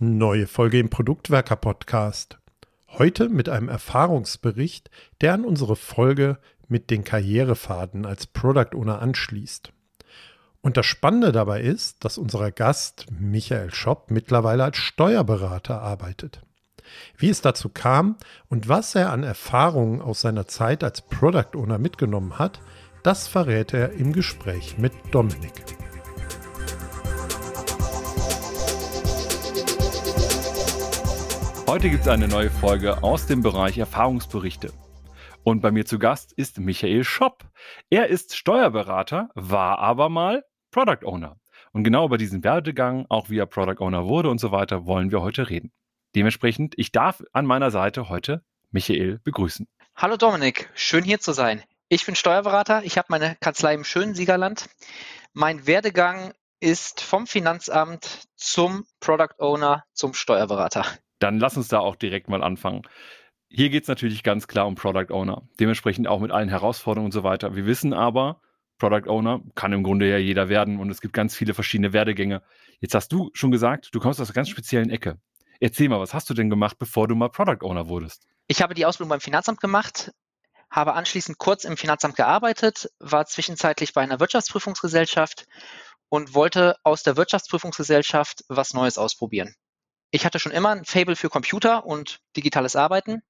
Neue Folge im Produktwerker Podcast. Heute mit einem Erfahrungsbericht, der an unsere Folge mit den Karrierefaden als Product Owner anschließt. Und das Spannende dabei ist, dass unser Gast Michael Schopp mittlerweile als Steuerberater arbeitet. Wie es dazu kam und was er an Erfahrungen aus seiner Zeit als Product Owner mitgenommen hat, das verrät er im Gespräch mit Dominik. Heute gibt es eine neue Folge aus dem Bereich Erfahrungsberichte. Und bei mir zu Gast ist Michael Schopp. Er ist Steuerberater, war aber mal Product Owner. Und genau über diesen Werdegang, auch wie er Product Owner wurde und so weiter, wollen wir heute reden. Dementsprechend, ich darf an meiner Seite heute Michael begrüßen. Hallo Dominik, schön hier zu sein. Ich bin Steuerberater, ich habe meine Kanzlei im schönen Siegerland. Mein Werdegang ist vom Finanzamt zum Product Owner zum Steuerberater. Dann lass uns da auch direkt mal anfangen. Hier geht es natürlich ganz klar um Product Owner. Dementsprechend auch mit allen Herausforderungen und so weiter. Wir wissen aber, Product Owner kann im Grunde ja jeder werden und es gibt ganz viele verschiedene Werdegänge. Jetzt hast du schon gesagt, du kommst aus einer ganz speziellen Ecke. Erzähl mal, was hast du denn gemacht, bevor du mal Product Owner wurdest? Ich habe die Ausbildung beim Finanzamt gemacht, habe anschließend kurz im Finanzamt gearbeitet, war zwischenzeitlich bei einer Wirtschaftsprüfungsgesellschaft und wollte aus der Wirtschaftsprüfungsgesellschaft was Neues ausprobieren ich hatte schon immer ein Fable für Computer und digitales Arbeiten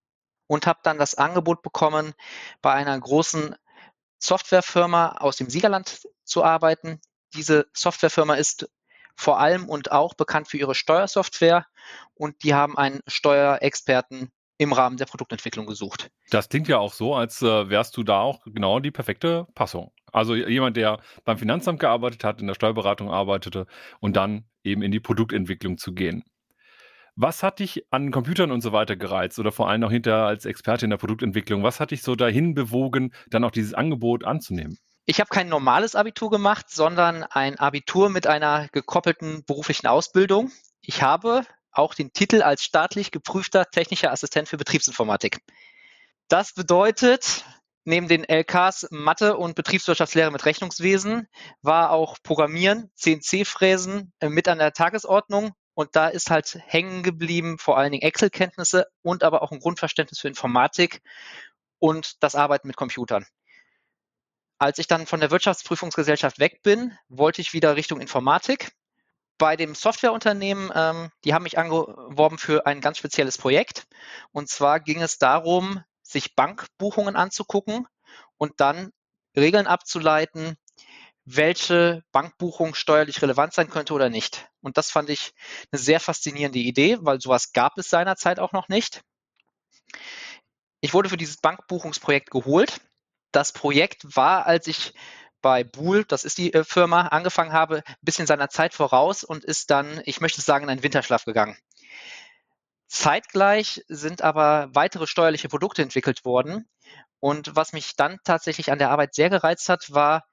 und habe dann das Angebot bekommen, bei einer großen Softwarefirma aus dem Siegerland zu arbeiten. Diese Softwarefirma ist vor allem und auch bekannt für ihre Steuersoftware und die haben einen Steuerexperten im Rahmen der Produktentwicklung gesucht. Das klingt ja auch so, als äh, wärst du da auch genau die perfekte Passung. Also jemand, der beim Finanzamt gearbeitet hat, in der Steuerberatung arbeitete und dann eben in die Produktentwicklung zu gehen. Was hat dich an Computern und so weiter gereizt oder vor allem auch hinterher als Experte in der Produktentwicklung? Was hat dich so dahin bewogen, dann auch dieses Angebot anzunehmen? Ich habe kein normales Abitur gemacht, sondern ein Abitur mit einer gekoppelten beruflichen Ausbildung. Ich habe auch den Titel als staatlich geprüfter technischer Assistent für Betriebsinformatik. Das bedeutet, neben den LKs Mathe und Betriebswirtschaftslehre mit Rechnungswesen war auch Programmieren, CNC-Fräsen äh, mit an der Tagesordnung und da ist halt hängen geblieben vor allen Dingen Excel-Kenntnisse und aber auch ein Grundverständnis für Informatik und das Arbeiten mit Computern. Als ich dann von der Wirtschaftsprüfungsgesellschaft weg bin, wollte ich wieder Richtung Informatik. Bei dem Softwareunternehmen, ähm, die haben mich angeworben für ein ganz spezielles Projekt. Und zwar ging es darum, sich Bankbuchungen anzugucken und dann Regeln abzuleiten, welche Bankbuchung steuerlich relevant sein könnte oder nicht. Und das fand ich eine sehr faszinierende Idee, weil sowas gab es seinerzeit auch noch nicht. Ich wurde für dieses Bankbuchungsprojekt geholt. Das Projekt war, als ich bei Buhl, das ist die äh, Firma, angefangen habe, ein bisschen seiner Zeit voraus und ist dann, ich möchte sagen, in einen Winterschlaf gegangen. Zeitgleich sind aber weitere steuerliche Produkte entwickelt worden. Und was mich dann tatsächlich an der Arbeit sehr gereizt hat, war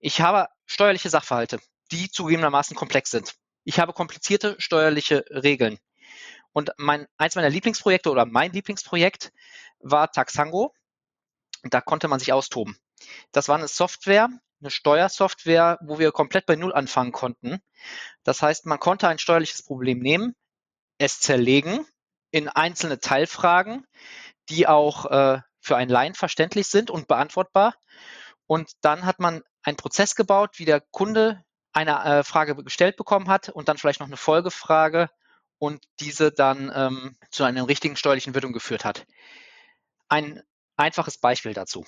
ich habe steuerliche Sachverhalte, die zugegebenermaßen komplex sind. Ich habe komplizierte steuerliche Regeln. Und mein, eins meiner Lieblingsprojekte oder mein Lieblingsprojekt war Taxango. Da konnte man sich austoben. Das war eine Software, eine Steuersoftware, wo wir komplett bei Null anfangen konnten. Das heißt, man konnte ein steuerliches Problem nehmen, es zerlegen in einzelne Teilfragen, die auch äh, für einen Laien verständlich sind und beantwortbar. Und dann hat man einen Prozess gebaut, wie der Kunde eine äh, Frage gestellt bekommen hat und dann vielleicht noch eine Folgefrage und diese dann ähm, zu einer richtigen steuerlichen Wirkung geführt hat. Ein einfaches Beispiel dazu.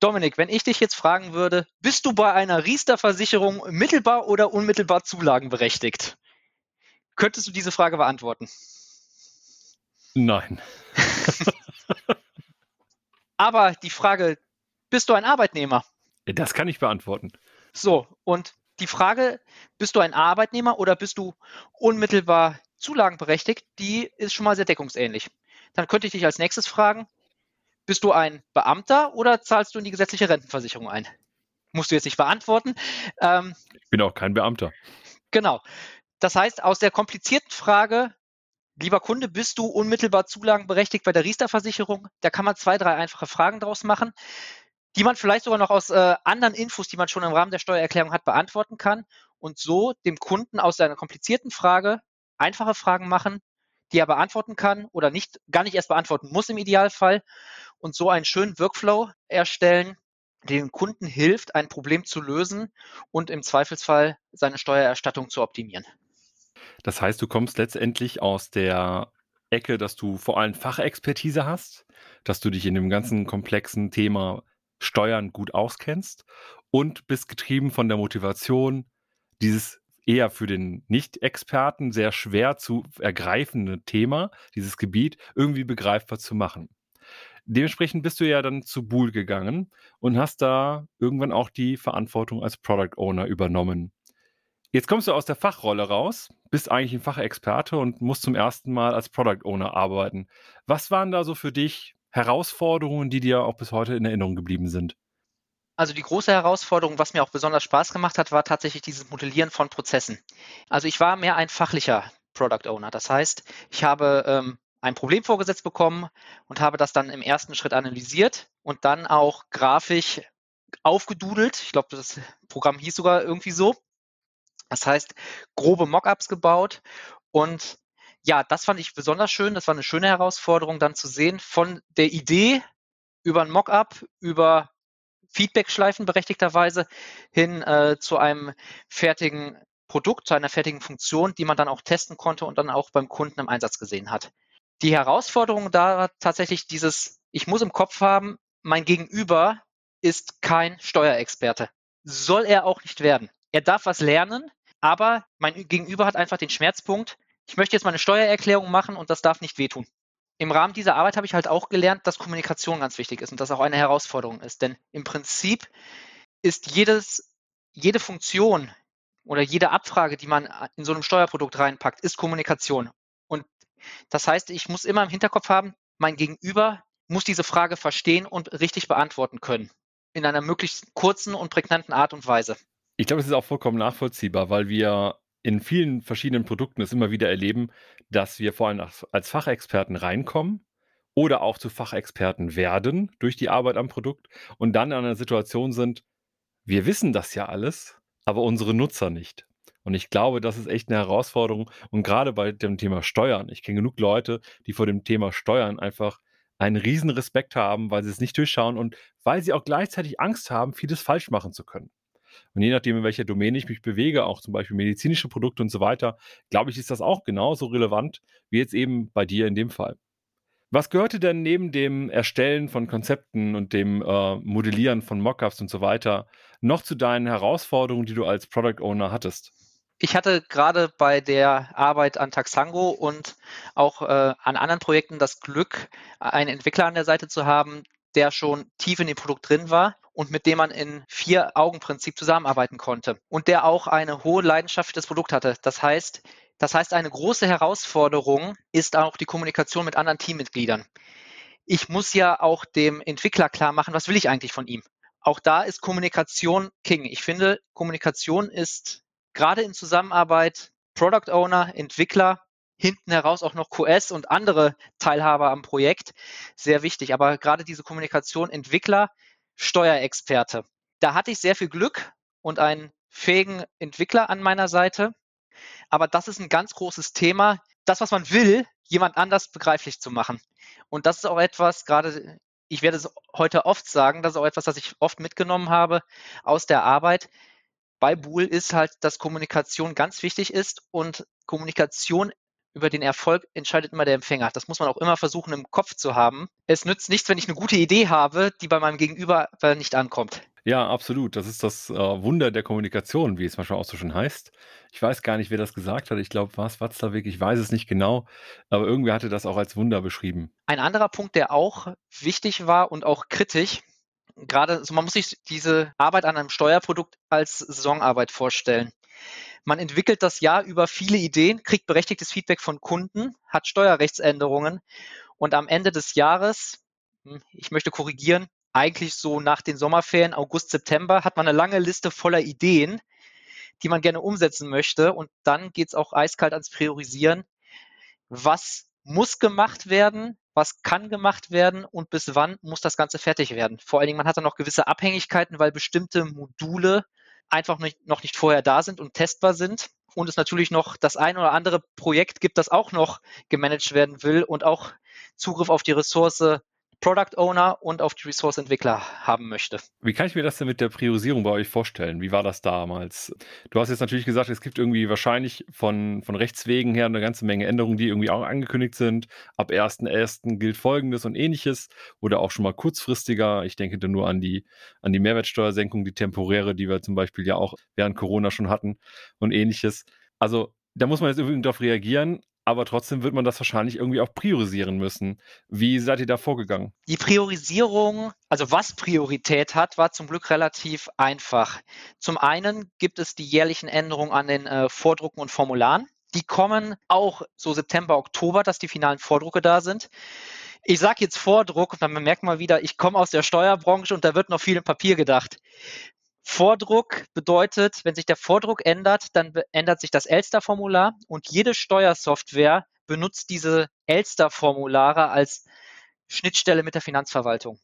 Dominik, wenn ich dich jetzt fragen würde, bist du bei einer Riester-Versicherung mittelbar oder unmittelbar zulagenberechtigt? Könntest du diese Frage beantworten? Nein. Aber die Frage, bist du ein Arbeitnehmer? Das kann ich beantworten. So, und die Frage, bist du ein Arbeitnehmer oder bist du unmittelbar zulagenberechtigt, die ist schon mal sehr deckungsähnlich. Dann könnte ich dich als nächstes fragen, bist du ein Beamter oder zahlst du in die gesetzliche Rentenversicherung ein? Musst du jetzt nicht beantworten. Ähm, ich bin auch kein Beamter. Genau. Das heißt, aus der komplizierten Frage, lieber Kunde, bist du unmittelbar zulagenberechtigt bei der Riester-Versicherung? Da kann man zwei, drei einfache Fragen draus machen die man vielleicht sogar noch aus äh, anderen Infos, die man schon im Rahmen der Steuererklärung hat, beantworten kann und so dem Kunden aus seiner komplizierten Frage einfache Fragen machen, die er beantworten kann oder nicht, gar nicht erst beantworten muss im Idealfall und so einen schönen Workflow erstellen, dem Kunden hilft, ein Problem zu lösen und im Zweifelsfall seine Steuererstattung zu optimieren. Das heißt, du kommst letztendlich aus der Ecke, dass du vor allem Fachexpertise hast, dass du dich in dem ganzen komplexen Thema Steuern gut auskennst und bist getrieben von der Motivation, dieses eher für den Nicht-Experten sehr schwer zu ergreifende Thema, dieses Gebiet, irgendwie begreifbar zu machen. Dementsprechend bist du ja dann zu Bool gegangen und hast da irgendwann auch die Verantwortung als Product Owner übernommen. Jetzt kommst du aus der Fachrolle raus, bist eigentlich ein Fachexperte und musst zum ersten Mal als Product Owner arbeiten. Was waren da so für dich Herausforderungen, die dir auch bis heute in Erinnerung geblieben sind? Also die große Herausforderung, was mir auch besonders Spaß gemacht hat, war tatsächlich dieses Modellieren von Prozessen. Also ich war mehr ein fachlicher Product Owner. Das heißt, ich habe ähm, ein Problem vorgesetzt bekommen und habe das dann im ersten Schritt analysiert und dann auch grafisch aufgedudelt. Ich glaube, das Programm hieß sogar irgendwie so. Das heißt, grobe Mockups gebaut und ja, das fand ich besonders schön. Das war eine schöne Herausforderung, dann zu sehen, von der Idee über ein Mockup, über Feedback-Schleifen berechtigterweise hin äh, zu einem fertigen Produkt, zu einer fertigen Funktion, die man dann auch testen konnte und dann auch beim Kunden im Einsatz gesehen hat. Die Herausforderung da war tatsächlich dieses, ich muss im Kopf haben, mein Gegenüber ist kein Steuerexperte. Soll er auch nicht werden. Er darf was lernen, aber mein Gegenüber hat einfach den Schmerzpunkt, ich möchte jetzt mal eine Steuererklärung machen und das darf nicht wehtun. Im Rahmen dieser Arbeit habe ich halt auch gelernt, dass Kommunikation ganz wichtig ist und das auch eine Herausforderung ist. Denn im Prinzip ist jedes, jede Funktion oder jede Abfrage, die man in so einem Steuerprodukt reinpackt, ist Kommunikation. Und das heißt, ich muss immer im Hinterkopf haben, mein Gegenüber muss diese Frage verstehen und richtig beantworten können. In einer möglichst kurzen und prägnanten Art und Weise. Ich glaube, es ist auch vollkommen nachvollziehbar, weil wir in vielen verschiedenen Produkten es immer wieder erleben, dass wir vor allem als Fachexperten reinkommen oder auch zu Fachexperten werden durch die Arbeit am Produkt und dann in einer Situation sind, wir wissen das ja alles, aber unsere Nutzer nicht. Und ich glaube, das ist echt eine Herausforderung. Und gerade bei dem Thema Steuern, ich kenne genug Leute, die vor dem Thema Steuern einfach einen riesen Respekt haben, weil sie es nicht durchschauen und weil sie auch gleichzeitig Angst haben, vieles falsch machen zu können. Und je nachdem, in welcher Domäne ich mich bewege, auch zum Beispiel medizinische Produkte und so weiter, glaube ich, ist das auch genauso relevant wie jetzt eben bei dir in dem Fall. Was gehörte denn neben dem Erstellen von Konzepten und dem äh, Modellieren von Mockups und so weiter noch zu deinen Herausforderungen, die du als Product Owner hattest? Ich hatte gerade bei der Arbeit an Taxango und auch äh, an anderen Projekten das Glück, einen Entwickler an der Seite zu haben, der schon tief in dem Produkt drin war und mit dem man in Vier-Augen-Prinzip zusammenarbeiten konnte und der auch eine hohe Leidenschaft für das Produkt hatte. Das heißt, das heißt, eine große Herausforderung ist auch die Kommunikation mit anderen Teammitgliedern. Ich muss ja auch dem Entwickler klar machen, was will ich eigentlich von ihm. Auch da ist Kommunikation King. Ich finde, Kommunikation ist gerade in Zusammenarbeit Product Owner, Entwickler hinten heraus auch noch QS und andere Teilhaber am Projekt sehr wichtig. Aber gerade diese Kommunikation Entwickler, Steuerexperte. Da hatte ich sehr viel Glück und einen fähigen Entwickler an meiner Seite. Aber das ist ein ganz großes Thema. Das, was man will, jemand anders begreiflich zu machen. Und das ist auch etwas, gerade, ich werde es heute oft sagen, das ist auch etwas, das ich oft mitgenommen habe aus der Arbeit. Bei Bool ist halt, dass Kommunikation ganz wichtig ist und Kommunikation über den Erfolg entscheidet immer der Empfänger. Das muss man auch immer versuchen im Kopf zu haben. Es nützt nichts, wenn ich eine gute Idee habe, die bei meinem Gegenüber nicht ankommt. Ja, absolut. Das ist das äh, Wunder der Kommunikation, wie es manchmal auch so schon heißt. Ich weiß gar nicht, wer das gesagt hat. Ich glaube, war es Watzlawick, ich weiß es nicht genau. Aber irgendwer hatte das auch als Wunder beschrieben. Ein anderer Punkt, der auch wichtig war und auch kritisch, gerade, also man muss sich diese Arbeit an einem Steuerprodukt als Saisonarbeit vorstellen. Man entwickelt das Jahr über viele Ideen, kriegt berechtigtes Feedback von Kunden, hat Steuerrechtsänderungen und am Ende des Jahres, hm, ich möchte korrigieren, eigentlich so nach den Sommerferien, August, September, hat man eine lange Liste voller Ideen, die man gerne umsetzen möchte. Und dann geht es auch eiskalt ans Priorisieren. Was muss gemacht werden? Was kann gemacht werden? Und bis wann muss das Ganze fertig werden? Vor allen Dingen, man hat dann noch gewisse Abhängigkeiten, weil bestimmte Module einfach nicht, noch nicht vorher da sind und testbar sind. und es natürlich noch das ein oder andere Projekt gibt, das auch noch gemanagt werden will und auch Zugriff auf die Ressource Product Owner und auf die Resource Entwickler haben möchte. Wie kann ich mir das denn mit der Priorisierung bei euch vorstellen? Wie war das damals? Du hast jetzt natürlich gesagt, es gibt irgendwie wahrscheinlich von, von Rechtswegen her eine ganze Menge Änderungen, die irgendwie auch angekündigt sind. Ab 1.1. gilt Folgendes und ähnliches oder auch schon mal kurzfristiger. Ich denke da nur an die, an die Mehrwertsteuersenkung, die temporäre, die wir zum Beispiel ja auch während Corona schon hatten und ähnliches. Also da muss man jetzt irgendwie darauf reagieren aber trotzdem wird man das wahrscheinlich irgendwie auch priorisieren müssen. Wie seid ihr da vorgegangen? Die Priorisierung, also was Priorität hat, war zum Glück relativ einfach. Zum einen gibt es die jährlichen Änderungen an den äh, Vordrucken und Formularen. Die kommen auch so September, Oktober, dass die finalen Vordrucke da sind. Ich sage jetzt Vordruck dann merkt man wieder, ich komme aus der Steuerbranche und da wird noch viel im Papier gedacht. Vordruck bedeutet, wenn sich der Vordruck ändert, dann ändert sich das Elster-Formular und jede Steuersoftware benutzt diese Elster-Formulare als Schnittstelle mit der Finanzverwaltung.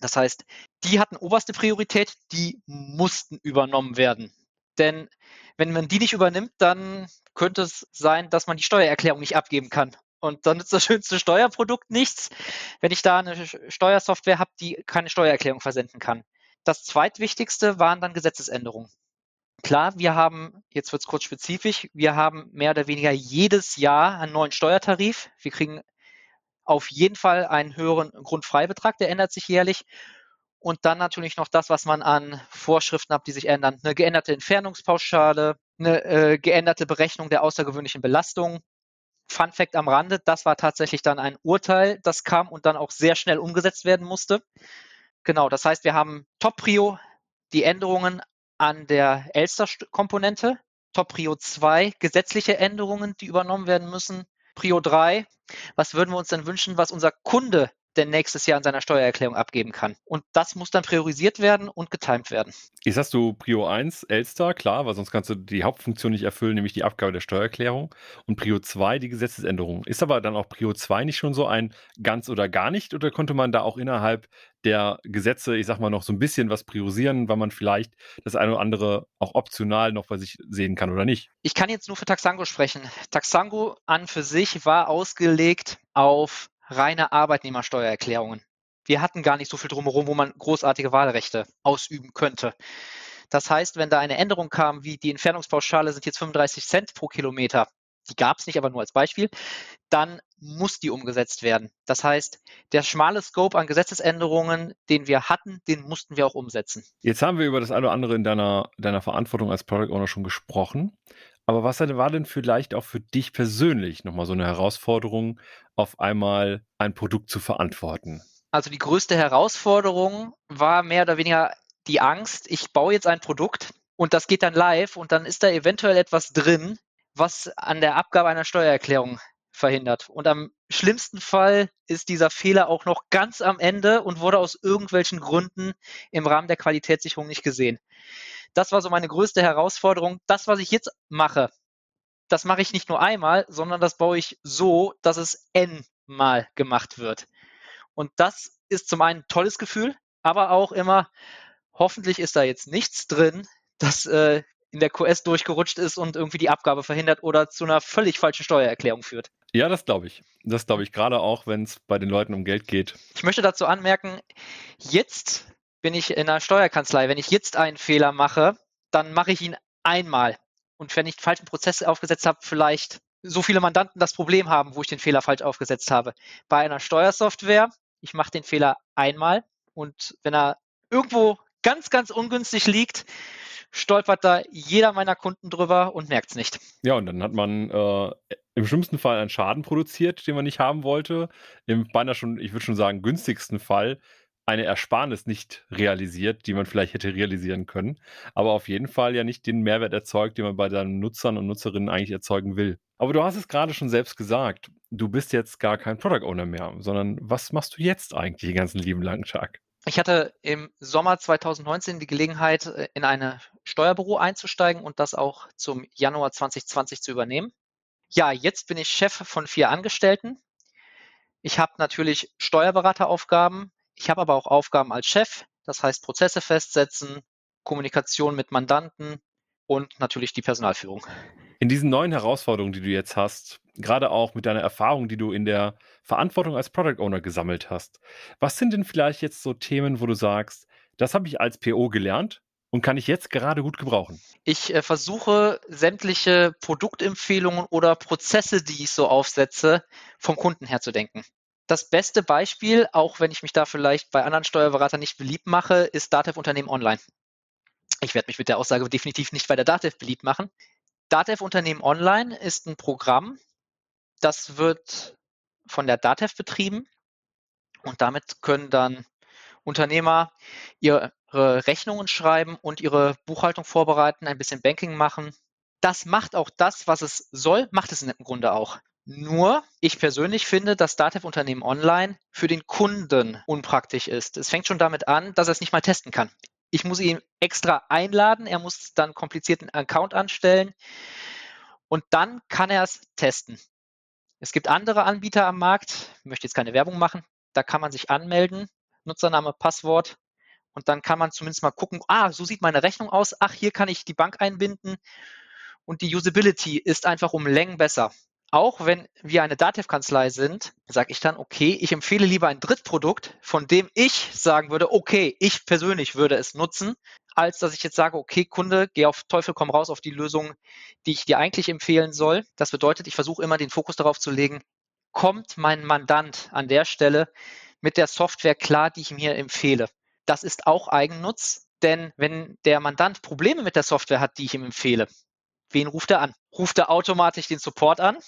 Das heißt, die hatten oberste Priorität, die mussten übernommen werden. Denn wenn man die nicht übernimmt, dann könnte es sein, dass man die Steuererklärung nicht abgeben kann. Und dann nützt das schönste Steuerprodukt nichts, wenn ich da eine Steuersoftware habe, die keine Steuererklärung versenden kann. Das zweitwichtigste waren dann Gesetzesänderungen. Klar, wir haben, jetzt wird es kurz spezifisch, wir haben mehr oder weniger jedes Jahr einen neuen Steuertarif. Wir kriegen auf jeden Fall einen höheren Grundfreibetrag, der ändert sich jährlich. Und dann natürlich noch das, was man an Vorschriften hat, die sich ändern. Eine geänderte Entfernungspauschale, eine äh, geänderte Berechnung der außergewöhnlichen Belastung. Fun Fact am Rande, das war tatsächlich dann ein Urteil, das kam und dann auch sehr schnell umgesetzt werden musste. Genau, das heißt, wir haben Top Prio die Änderungen an der Elster-Komponente, Top Prio 2 gesetzliche Änderungen, die übernommen werden müssen, Prio 3, was würden wir uns denn wünschen, was unser Kunde denn nächstes Jahr in seiner Steuererklärung abgeben kann. Und das muss dann priorisiert werden und getimt werden. Jetzt hast du Prio 1, Elster, klar, weil sonst kannst du die Hauptfunktion nicht erfüllen, nämlich die Abgabe der Steuererklärung. Und Prio 2, die Gesetzesänderung. Ist aber dann auch Prio 2 nicht schon so ein ganz oder gar nicht? Oder konnte man da auch innerhalb der Gesetze, ich sag mal, noch so ein bisschen was priorisieren, weil man vielleicht das eine oder andere auch optional noch bei sich sehen kann oder nicht? Ich kann jetzt nur für Taxango sprechen. Taxango an für sich war ausgelegt auf reine Arbeitnehmersteuererklärungen. Wir hatten gar nicht so viel drumherum, wo man großartige Wahlrechte ausüben könnte. Das heißt, wenn da eine Änderung kam, wie die Entfernungspauschale sind jetzt 35 Cent pro Kilometer, die gab es nicht, aber nur als Beispiel, dann muss die umgesetzt werden. Das heißt, der schmale Scope an Gesetzesänderungen, den wir hatten, den mussten wir auch umsetzen. Jetzt haben wir über das eine oder andere in deiner, deiner Verantwortung als Product Owner schon gesprochen. Aber was war denn vielleicht auch für dich persönlich nochmal so eine Herausforderung, auf einmal ein Produkt zu verantworten? Also die größte Herausforderung war mehr oder weniger die Angst, ich baue jetzt ein Produkt und das geht dann live und dann ist da eventuell etwas drin, was an der Abgabe einer Steuererklärung verhindert. Und am schlimmsten Fall ist dieser Fehler auch noch ganz am Ende und wurde aus irgendwelchen Gründen im Rahmen der Qualitätssicherung nicht gesehen. Das war so meine größte Herausforderung. Das, was ich jetzt mache, das mache ich nicht nur einmal, sondern das baue ich so, dass es n-mal gemacht wird. Und das ist zum einen ein tolles Gefühl, aber auch immer, hoffentlich ist da jetzt nichts drin, das äh, in der QS durchgerutscht ist und irgendwie die Abgabe verhindert oder zu einer völlig falschen Steuererklärung führt. Ja, das glaube ich. Das glaube ich, gerade auch, wenn es bei den Leuten um Geld geht. Ich möchte dazu anmerken, jetzt bin ich in einer Steuerkanzlei. Wenn ich jetzt einen Fehler mache, dann mache ich ihn einmal. Und wenn ich falschen Prozess aufgesetzt habe, vielleicht so viele Mandanten das Problem haben, wo ich den Fehler falsch aufgesetzt habe. Bei einer Steuersoftware, ich mache den Fehler einmal und wenn er irgendwo ganz, ganz ungünstig liegt, stolpert da jeder meiner Kunden drüber und merkt es nicht. Ja, und dann hat man äh, im schlimmsten Fall einen Schaden produziert, den man nicht haben wollte. Im beinahe schon, ich würde schon sagen, günstigsten Fall eine Ersparnis nicht realisiert, die man vielleicht hätte realisieren können, aber auf jeden Fall ja nicht den Mehrwert erzeugt, den man bei seinen Nutzern und Nutzerinnen eigentlich erzeugen will. Aber du hast es gerade schon selbst gesagt, du bist jetzt gar kein Product Owner mehr, sondern was machst du jetzt eigentlich den ganzen lieben langen Tag? Ich hatte im Sommer 2019 die Gelegenheit, äh, in eine Steuerbüro einzusteigen und das auch zum Januar 2020 zu übernehmen. Ja, jetzt bin ich Chef von vier Angestellten. Ich habe natürlich Steuerberateraufgaben, ich habe aber auch Aufgaben als Chef, das heißt Prozesse festsetzen, Kommunikation mit Mandanten, und natürlich die Personalführung. In diesen neuen Herausforderungen, die du jetzt hast, gerade auch mit deiner Erfahrung, die du in der Verantwortung als Product Owner gesammelt hast, was sind denn vielleicht jetzt so Themen, wo du sagst, das habe ich als PO gelernt und kann ich jetzt gerade gut gebrauchen? Ich äh, versuche sämtliche Produktempfehlungen oder Prozesse, die ich so aufsetze, vom Kunden her zu denken. Das beste Beispiel, auch wenn ich mich da vielleicht bei anderen Steuerberatern nicht beliebt mache, ist Datev Unternehmen Online. Ich werde mich mit der Aussage definitiv nicht bei der Datev beliebt machen. Datev Unternehmen Online ist ein Programm, das wird von der Datev betrieben und damit können dann Unternehmer ihre Rechnungen schreiben und ihre Buchhaltung vorbereiten, ein bisschen Banking machen. Das macht auch das, was es soll, macht es im Grunde auch. Nur, ich persönlich finde, dass Datev Unternehmen Online für den Kunden unpraktisch ist. Es fängt schon damit an, dass er es nicht mal testen kann. Ich muss ihn extra einladen, er muss dann komplizierten Account anstellen und dann kann er es testen. Es gibt andere Anbieter am Markt, ich möchte jetzt keine Werbung machen, da kann man sich anmelden, Nutzername, Passwort und dann kann man zumindest mal gucken, ah, so sieht meine Rechnung aus, ach, hier kann ich die Bank einbinden und die Usability ist einfach um Längen besser. Auch wenn wir eine Datev-Kanzlei sind, sage ich dann, okay, ich empfehle lieber ein Drittprodukt, von dem ich sagen würde, okay, ich persönlich würde es nutzen, als dass ich jetzt sage, okay, Kunde, geh auf Teufel komm raus auf die Lösung, die ich dir eigentlich empfehlen soll. Das bedeutet, ich versuche immer den Fokus darauf zu legen, kommt mein Mandant an der Stelle mit der Software klar, die ich ihm hier empfehle. Das ist auch Eigennutz, denn wenn der Mandant Probleme mit der Software hat, die ich ihm empfehle, wen ruft er an? Ruft er automatisch den Support an?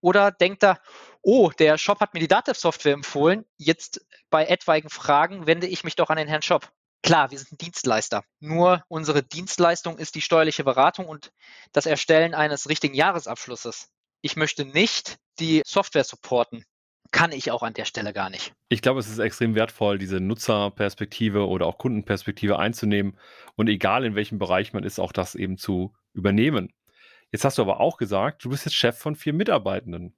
Oder denkt er, oh, der Shop hat mir die Datev-Software empfohlen, jetzt bei etwaigen Fragen wende ich mich doch an den Herrn Shop. Klar, wir sind ein Dienstleister. Nur unsere Dienstleistung ist die steuerliche Beratung und das Erstellen eines richtigen Jahresabschlusses. Ich möchte nicht die Software supporten. Kann ich auch an der Stelle gar nicht. Ich glaube, es ist extrem wertvoll, diese Nutzerperspektive oder auch Kundenperspektive einzunehmen und egal in welchem Bereich man ist, auch das eben zu übernehmen. Jetzt hast du aber auch gesagt, du bist jetzt Chef von vier Mitarbeitenden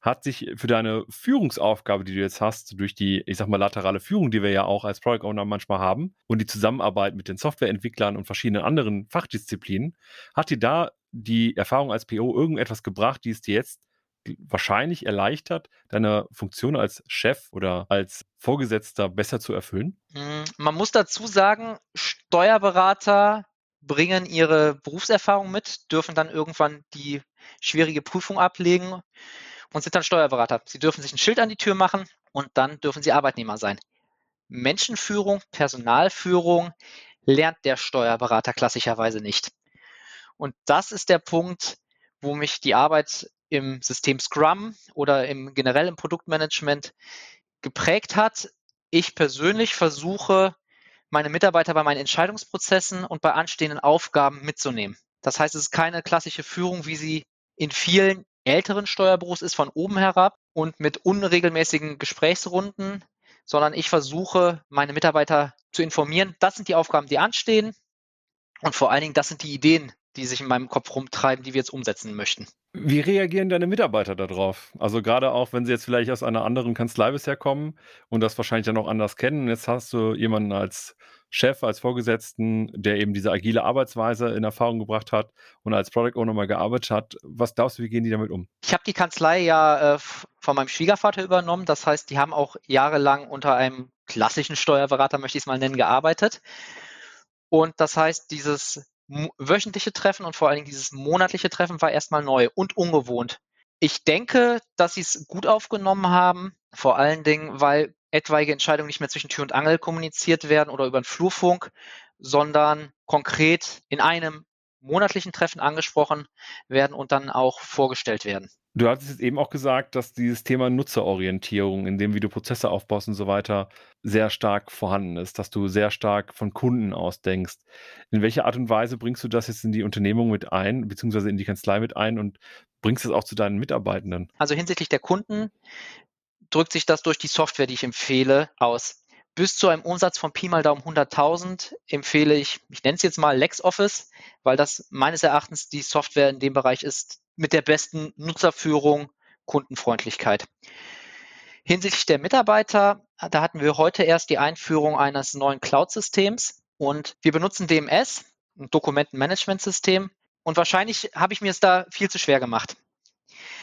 hat sich für deine Führungsaufgabe, die du jetzt hast, durch die, ich sag mal, laterale Führung, die wir ja auch als Product Owner manchmal haben und die Zusammenarbeit mit den Softwareentwicklern und verschiedenen anderen Fachdisziplinen, hat dir da die Erfahrung als PO irgendetwas gebracht, die es dir jetzt wahrscheinlich erleichtert, deine Funktion als Chef oder als Vorgesetzter besser zu erfüllen? Hm, man muss dazu sagen, Steuerberater bringen ihre Berufserfahrung mit, dürfen dann irgendwann die schwierige Prüfung ablegen und sind dann Steuerberater. Sie dürfen sich ein Schild an die Tür machen und dann dürfen sie Arbeitnehmer sein. Menschenführung, Personalführung lernt der Steuerberater klassischerweise nicht. Und das ist der Punkt, wo mich die Arbeit im System Scrum oder im generellen Produktmanagement geprägt hat. Ich persönlich versuche, meine Mitarbeiter bei meinen Entscheidungsprozessen und bei anstehenden Aufgaben mitzunehmen. Das heißt, es ist keine klassische Führung, wie sie in vielen älteren Steuerbüros ist, von oben herab und mit unregelmäßigen Gesprächsrunden, sondern ich versuche, meine Mitarbeiter zu informieren. Das sind die Aufgaben, die anstehen. Und vor allen Dingen, das sind die Ideen, die sich in meinem Kopf rumtreiben, die wir jetzt umsetzen möchten. Wie reagieren deine Mitarbeiter darauf? Also gerade auch, wenn sie jetzt vielleicht aus einer anderen Kanzlei bisher kommen und das wahrscheinlich dann auch anders kennen. Jetzt hast du jemanden als Chef, als Vorgesetzten, der eben diese agile Arbeitsweise in Erfahrung gebracht hat und als Product Owner mal gearbeitet hat. Was glaubst du, wie gehen die damit um? Ich habe die Kanzlei ja äh, von meinem Schwiegervater übernommen. Das heißt, die haben auch jahrelang unter einem klassischen Steuerberater, möchte ich es mal nennen, gearbeitet. Und das heißt, dieses wöchentliche Treffen und vor allen Dingen dieses monatliche Treffen war erstmal neu und ungewohnt. Ich denke, dass sie es gut aufgenommen haben, vor allen Dingen, weil etwaige Entscheidungen nicht mehr zwischen Tür und Angel kommuniziert werden oder über den Flurfunk, sondern konkret in einem monatlichen Treffen angesprochen werden und dann auch vorgestellt werden. Du hattest jetzt eben auch gesagt, dass dieses Thema Nutzerorientierung, in dem wie du Prozesse aufbaust und so weiter, sehr stark vorhanden ist, dass du sehr stark von Kunden aus denkst. In welcher Art und Weise bringst du das jetzt in die Unternehmung mit ein, beziehungsweise in die Kanzlei mit ein und bringst es auch zu deinen Mitarbeitenden? Also hinsichtlich der Kunden drückt sich das durch die Software, die ich empfehle, aus. Bis zu einem Umsatz von Pi mal Daumen 100.000 empfehle ich, ich nenne es jetzt mal LexOffice, weil das meines Erachtens die Software in dem Bereich ist mit der besten Nutzerführung, Kundenfreundlichkeit. Hinsichtlich der Mitarbeiter, da hatten wir heute erst die Einführung eines neuen Cloud-Systems und wir benutzen DMS. ein Dokumentenmanagementsystem. Und wahrscheinlich habe ich mir es da viel zu schwer gemacht.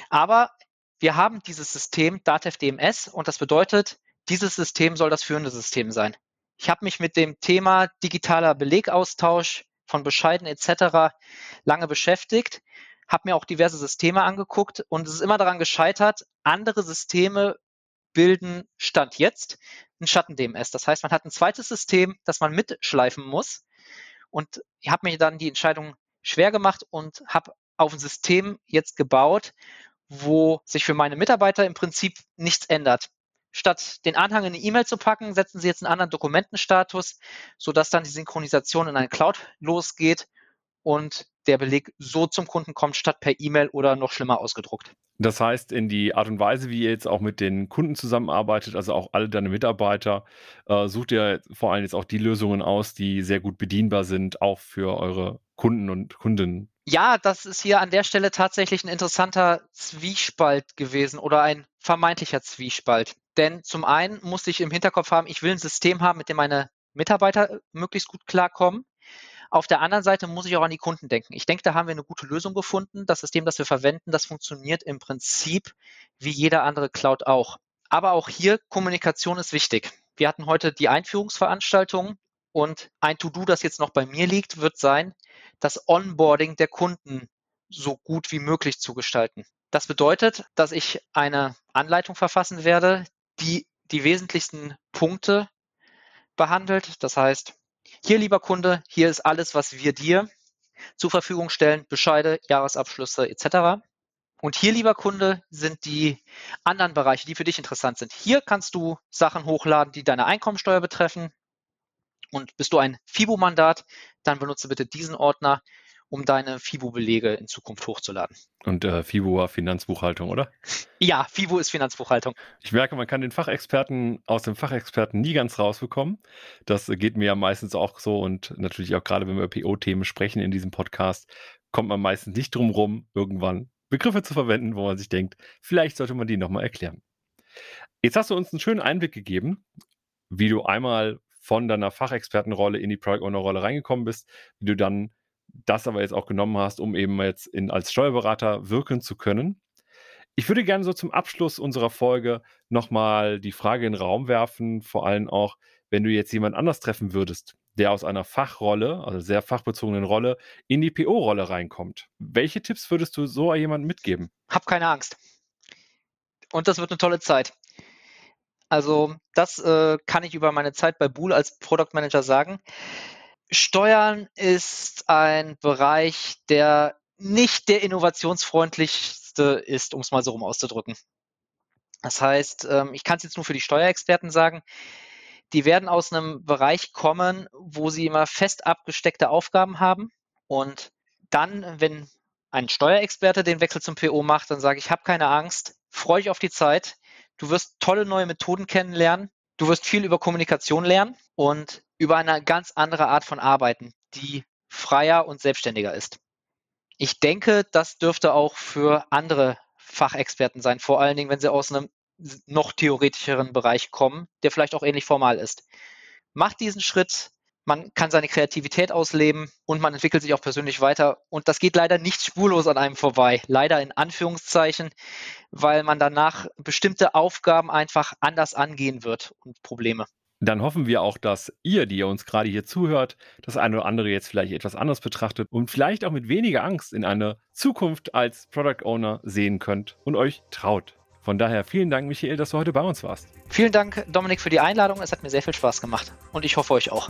Aber wir haben dieses System Datev DMS und das bedeutet, dieses System soll das führende System sein. Ich habe mich mit dem Thema digitaler Belegaustausch von Bescheiden etc. lange beschäftigt, habe mir auch diverse Systeme angeguckt und es ist immer daran gescheitert, andere Systeme bilden Stand jetzt ein Schatten-DMS. Das heißt, man hat ein zweites System, das man mitschleifen muss. Und ich habe mir dann die Entscheidung schwer gemacht und habe auf ein System jetzt gebaut, wo sich für meine Mitarbeiter im Prinzip nichts ändert. Statt den Anhang in eine E-Mail zu packen, setzen Sie jetzt einen anderen Dokumentenstatus, sodass dann die Synchronisation in eine Cloud losgeht und der Beleg so zum Kunden kommt, statt per E-Mail oder noch schlimmer ausgedruckt. Das heißt, in die Art und Weise, wie ihr jetzt auch mit den Kunden zusammenarbeitet, also auch alle deine Mitarbeiter, äh, sucht ihr vor allem jetzt auch die Lösungen aus, die sehr gut bedienbar sind, auch für eure Kunden und Kundinnen. Ja, das ist hier an der Stelle tatsächlich ein interessanter Zwiespalt gewesen oder ein vermeintlicher Zwiespalt. Denn zum einen musste ich im Hinterkopf haben, ich will ein System haben, mit dem meine Mitarbeiter möglichst gut klarkommen. Auf der anderen Seite muss ich auch an die Kunden denken. Ich denke, da haben wir eine gute Lösung gefunden. Das System, das wir verwenden, das funktioniert im Prinzip wie jeder andere Cloud auch. Aber auch hier, Kommunikation ist wichtig. Wir hatten heute die Einführungsveranstaltung und ein To-Do, das jetzt noch bei mir liegt, wird sein, das Onboarding der Kunden so gut wie möglich zu gestalten. Das bedeutet, dass ich eine Anleitung verfassen werde, die die wesentlichsten Punkte behandelt. Das heißt, hier, lieber Kunde, hier ist alles, was wir dir zur Verfügung stellen, Bescheide, Jahresabschlüsse etc. Und hier, lieber Kunde, sind die anderen Bereiche, die für dich interessant sind. Hier kannst du Sachen hochladen, die deine Einkommensteuer betreffen. Und bist du ein FIBO-Mandat, dann benutze bitte diesen Ordner um deine FIBO-Belege in Zukunft hochzuladen. Und äh, FIBO war Finanzbuchhaltung, oder? Ja, FIBO ist Finanzbuchhaltung. Ich merke, man kann den Fachexperten aus dem Fachexperten nie ganz rausbekommen. Das geht mir ja meistens auch so und natürlich auch gerade, wenn wir über PO-Themen sprechen in diesem Podcast, kommt man meistens nicht drum rum, irgendwann Begriffe zu verwenden, wo man sich denkt, vielleicht sollte man die nochmal erklären. Jetzt hast du uns einen schönen Einblick gegeben, wie du einmal von deiner Fachexpertenrolle in die Product Owner Rolle reingekommen bist, wie du dann das aber jetzt auch genommen hast, um eben jetzt in, als Steuerberater wirken zu können. Ich würde gerne so zum Abschluss unserer Folge nochmal die Frage in den Raum werfen, vor allem auch, wenn du jetzt jemand anders treffen würdest, der aus einer Fachrolle, also sehr fachbezogenen Rolle, in die PO-Rolle reinkommt. Welche Tipps würdest du so jemandem mitgeben? Hab keine Angst. Und das wird eine tolle Zeit. Also das äh, kann ich über meine Zeit bei Bool als Product Manager sagen. Steuern ist ein Bereich, der nicht der innovationsfreundlichste ist, um es mal so rum auszudrücken. Das heißt, ähm, ich kann es jetzt nur für die Steuerexperten sagen, die werden aus einem Bereich kommen, wo sie immer fest abgesteckte Aufgaben haben. Und dann, wenn ein Steuerexperte den Wechsel zum PO macht, dann sage ich, habe keine Angst, freue dich auf die Zeit. Du wirst tolle neue Methoden kennenlernen. Du wirst viel über Kommunikation lernen und über eine ganz andere Art von Arbeiten, die freier und selbstständiger ist. Ich denke, das dürfte auch für andere Fachexperten sein, vor allen Dingen, wenn sie aus einem noch theoretischeren Bereich kommen, der vielleicht auch ähnlich formal ist. Macht diesen Schritt, man kann seine Kreativität ausleben und man entwickelt sich auch persönlich weiter. Und das geht leider nicht spurlos an einem vorbei. Leider in Anführungszeichen, weil man danach bestimmte Aufgaben einfach anders angehen wird und Probleme. Dann hoffen wir auch, dass ihr, die ihr uns gerade hier zuhört, das eine oder andere jetzt vielleicht etwas anders betrachtet und vielleicht auch mit weniger Angst in eine Zukunft als Product Owner sehen könnt und euch traut. Von daher vielen Dank, Michael, dass du heute bei uns warst. Vielen Dank, Dominik, für die Einladung. Es hat mir sehr viel Spaß gemacht und ich hoffe euch auch.